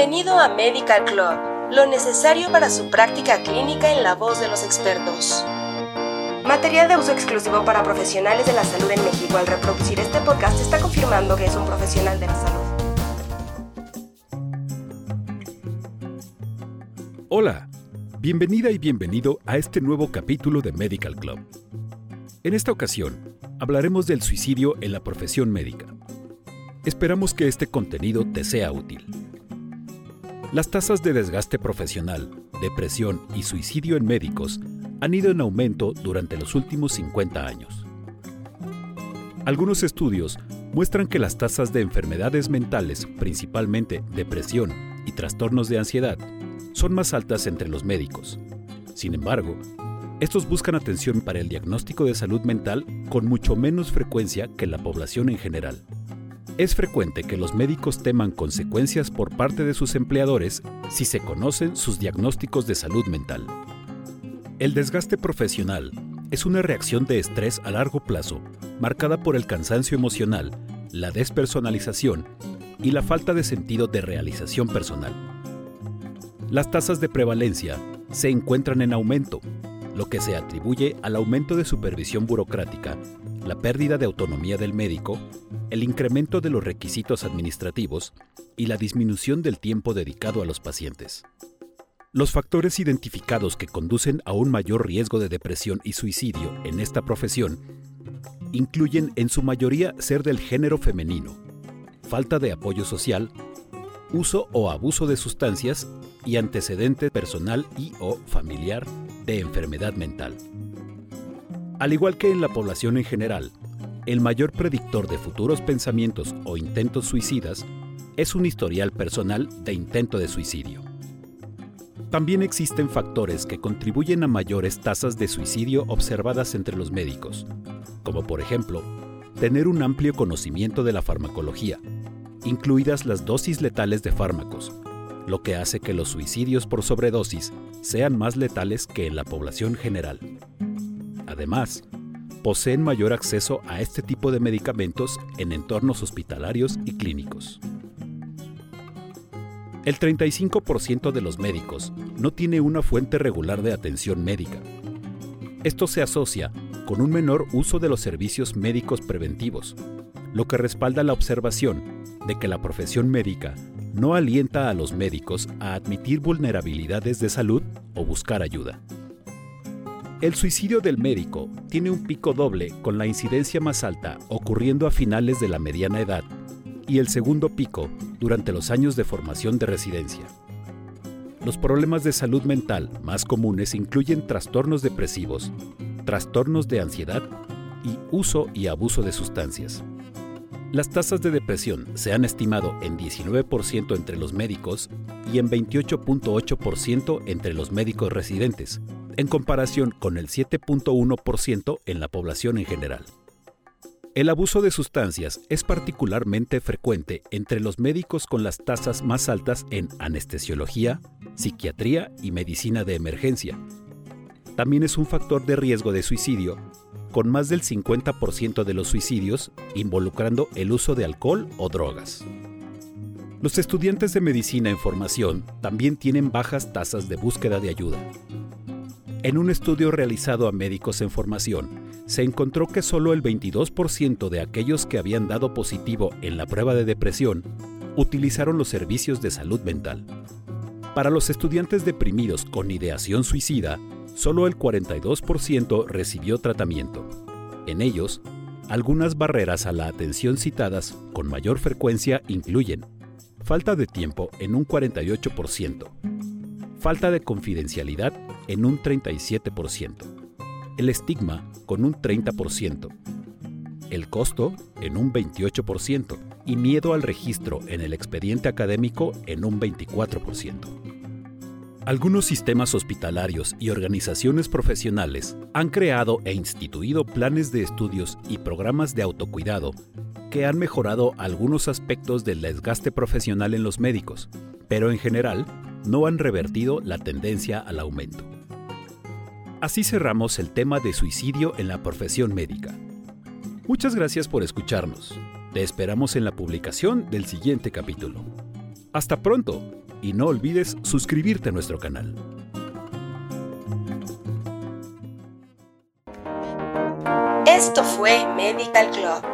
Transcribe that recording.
Bienvenido a Medical Club, lo necesario para su práctica clínica en la voz de los expertos. Material de uso exclusivo para profesionales de la salud en México. Al reproducir este podcast está confirmando que es un profesional de la salud. Hola, bienvenida y bienvenido a este nuevo capítulo de Medical Club. En esta ocasión, hablaremos del suicidio en la profesión médica. Esperamos que este contenido te sea útil. Las tasas de desgaste profesional, depresión y suicidio en médicos han ido en aumento durante los últimos 50 años. Algunos estudios muestran que las tasas de enfermedades mentales, principalmente depresión y trastornos de ansiedad, son más altas entre los médicos. Sin embargo, estos buscan atención para el diagnóstico de salud mental con mucho menos frecuencia que la población en general. Es frecuente que los médicos teman consecuencias por parte de sus empleadores si se conocen sus diagnósticos de salud mental. El desgaste profesional es una reacción de estrés a largo plazo marcada por el cansancio emocional, la despersonalización y la falta de sentido de realización personal. Las tasas de prevalencia se encuentran en aumento, lo que se atribuye al aumento de supervisión burocrática, la pérdida de autonomía del médico el incremento de los requisitos administrativos y la disminución del tiempo dedicado a los pacientes. Los factores identificados que conducen a un mayor riesgo de depresión y suicidio en esta profesión incluyen en su mayoría ser del género femenino, falta de apoyo social, uso o abuso de sustancias y antecedente personal y o familiar de enfermedad mental. Al igual que en la población en general, el mayor predictor de futuros pensamientos o intentos suicidas es un historial personal de intento de suicidio. También existen factores que contribuyen a mayores tasas de suicidio observadas entre los médicos, como por ejemplo, tener un amplio conocimiento de la farmacología, incluidas las dosis letales de fármacos, lo que hace que los suicidios por sobredosis sean más letales que en la población general. Además, poseen mayor acceso a este tipo de medicamentos en entornos hospitalarios y clínicos. El 35% de los médicos no tiene una fuente regular de atención médica. Esto se asocia con un menor uso de los servicios médicos preventivos, lo que respalda la observación de que la profesión médica no alienta a los médicos a admitir vulnerabilidades de salud o buscar ayuda. El suicidio del médico tiene un pico doble con la incidencia más alta ocurriendo a finales de la mediana edad y el segundo pico durante los años de formación de residencia. Los problemas de salud mental más comunes incluyen trastornos depresivos, trastornos de ansiedad y uso y abuso de sustancias. Las tasas de depresión se han estimado en 19% entre los médicos y en 28.8% entre los médicos residentes, en comparación con el 7.1% en la población en general. El abuso de sustancias es particularmente frecuente entre los médicos con las tasas más altas en anestesiología, psiquiatría y medicina de emergencia. También es un factor de riesgo de suicidio, con más del 50% de los suicidios involucrando el uso de alcohol o drogas. Los estudiantes de medicina en formación también tienen bajas tasas de búsqueda de ayuda, en un estudio realizado a médicos en formación, se encontró que solo el 22% de aquellos que habían dado positivo en la prueba de depresión utilizaron los servicios de salud mental. Para los estudiantes deprimidos con ideación suicida, solo el 42% recibió tratamiento. En ellos, algunas barreras a la atención citadas con mayor frecuencia incluyen falta de tiempo en un 48%, falta de confidencialidad en un 37%, el estigma con un 30%, el costo en un 28% y miedo al registro en el expediente académico en un 24%. Algunos sistemas hospitalarios y organizaciones profesionales han creado e instituido planes de estudios y programas de autocuidado que han mejorado algunos aspectos del desgaste profesional en los médicos, pero en general no han revertido la tendencia al aumento. Así cerramos el tema de suicidio en la profesión médica. Muchas gracias por escucharnos. Te esperamos en la publicación del siguiente capítulo. Hasta pronto. y no olvides suscribirte a nuestro canal. Esto fue Medical Club